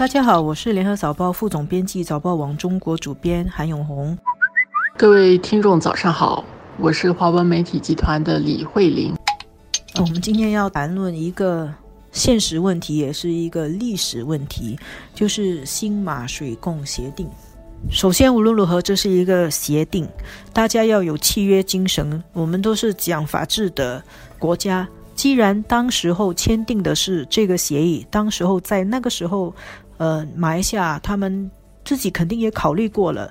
大家好，我是联合早报副总编辑、早报网中国主编韩永红。各位听众，早上好，我是华文媒体集团的李慧玲。我们今天要谈论一个现实问题，也是一个历史问题，就是新马水共协定。首先，无论如何，这是一个协定，大家要有契约精神。我们都是讲法治的国家。既然当时候签订的是这个协议，当时候在那个时候，呃，马来西亚他们自己肯定也考虑过了，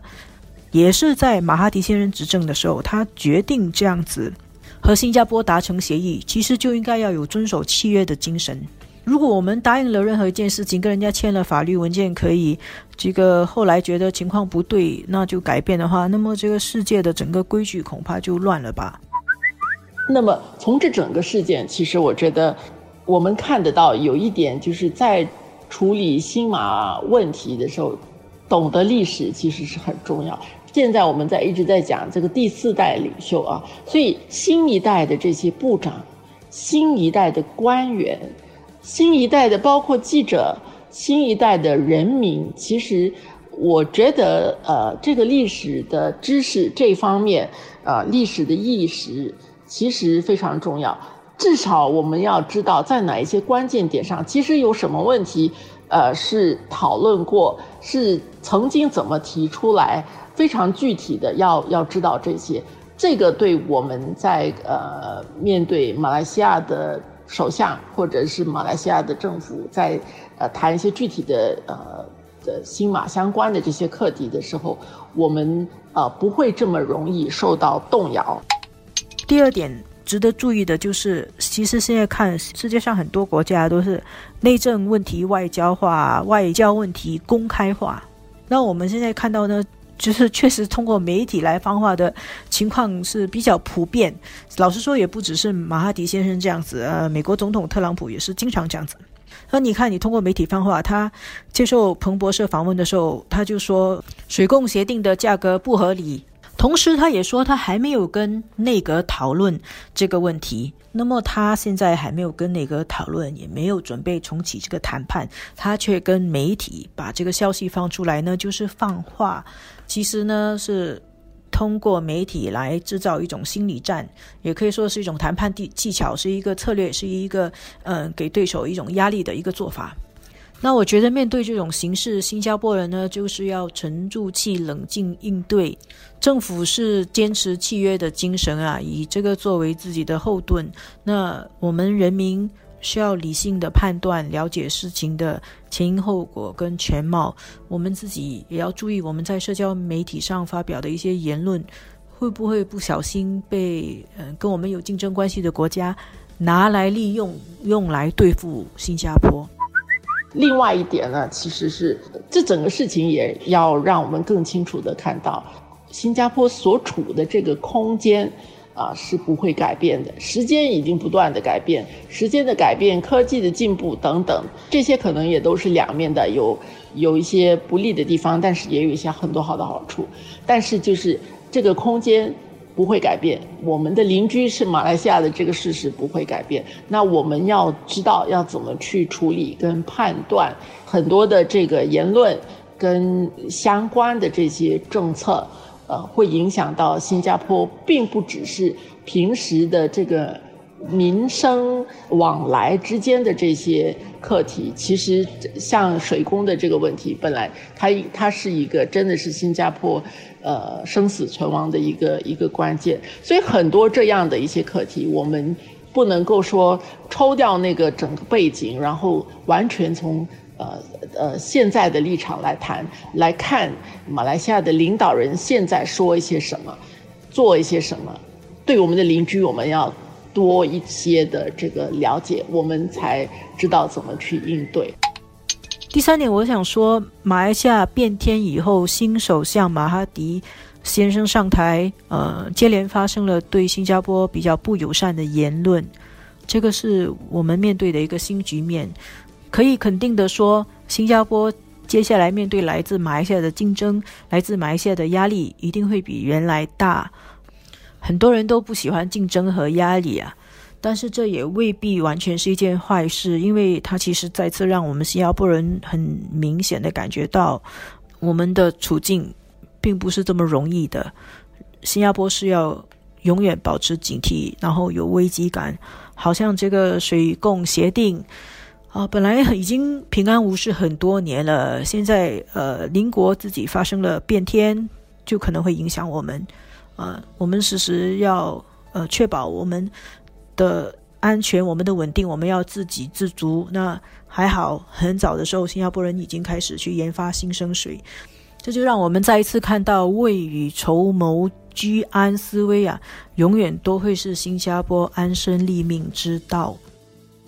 也是在马哈迪先生执政的时候，他决定这样子和新加坡达成协议，其实就应该要有遵守契约的精神。如果我们答应了任何一件事情，跟人家签了法律文件，可以这个后来觉得情况不对，那就改变的话，那么这个世界的整个规矩恐怕就乱了吧。那么从这整个事件，其实我觉得我们看得到有一点，就是在处理新马问题的时候，懂得历史其实是很重要。现在我们在一直在讲这个第四代领袖啊，所以新一代的这些部长、新一代的官员、新一代的包括记者、新一代的人民，其实我觉得呃，这个历史的知识这方面，呃，历史的意识。其实非常重要，至少我们要知道在哪一些关键点上，其实有什么问题，呃，是讨论过，是曾经怎么提出来，非常具体的要要知道这些。这个对我们在呃面对马来西亚的首相或者是马来西亚的政府在呃谈一些具体的呃的新马相关的这些课题的时候，我们呃不会这么容易受到动摇。第二点值得注意的就是，其实现在看世界上很多国家都是内政问题外交化，外交问题公开化。那我们现在看到呢，就是确实通过媒体来放话的情况是比较普遍。老实说，也不只是马哈迪先生这样子，呃，美国总统特朗普也是经常这样子。那你看，你通过媒体放话，他接受彭博社访问的时候，他就说水供协定的价格不合理。同时，他也说他还没有跟内阁讨论这个问题。那么，他现在还没有跟内阁讨论，也没有准备重启这个谈判，他却跟媒体把这个消息放出来呢，就是放话。其实呢，是通过媒体来制造一种心理战，也可以说是一种谈判技技巧，是一个策略，是一个嗯，给对手一种压力的一个做法。那我觉得面对这种形势，新加坡人呢就是要沉住气、冷静应对。政府是坚持契约的精神啊，以这个作为自己的后盾。那我们人民需要理性的判断，了解事情的前因后果跟全貌。我们自己也要注意，我们在社交媒体上发表的一些言论，会不会不小心被嗯跟我们有竞争关系的国家拿来利用，用来对付新加坡。另外一点呢，其实是这整个事情也要让我们更清楚的看到，新加坡所处的这个空间啊是不会改变的。时间已经不断的改变，时间的改变、科技的进步等等，这些可能也都是两面的，有有一些不利的地方，但是也有一些很多好的好处。但是就是这个空间。不会改变，我们的邻居是马来西亚的这个事实不会改变。那我们要知道要怎么去处理跟判断很多的这个言论跟相关的这些政策，呃，会影响到新加坡，并不只是平时的这个。民生往来之间的这些课题，其实像水工的这个问题，本来它它是一个真的是新加坡呃生死存亡的一个一个关键，所以很多这样的一些课题，我们不能够说抽掉那个整个背景，然后完全从呃呃现在的立场来谈来看马来西亚的领导人现在说一些什么，做一些什么，对我们的邻居我们要。多一些的这个了解，我们才知道怎么去应对。第三点，我想说，马来西亚变天以后，新首相马哈迪先生上台，呃，接连发生了对新加坡比较不友善的言论，这个是我们面对的一个新局面。可以肯定的说，新加坡接下来面对来自马来西亚的竞争，来自马来西亚的压力，一定会比原来大。很多人都不喜欢竞争和压力啊，但是这也未必完全是一件坏事，因为它其实再次让我们新加坡人很明显的感觉到，我们的处境并不是这么容易的。新加坡是要永远保持警惕，然后有危机感，好像这个水共协定啊，本来已经平安无事很多年了，现在呃邻国自己发生了变天，就可能会影响我们。呃，我们时时要呃确保我们。的安全，我们的稳定，我们要自给自足。那还好，很早的时候，新加坡人已经开始去研发新生水，这就让我们再一次看到未雨绸缪、居安思危啊，永远都会是新加坡安身立命之道。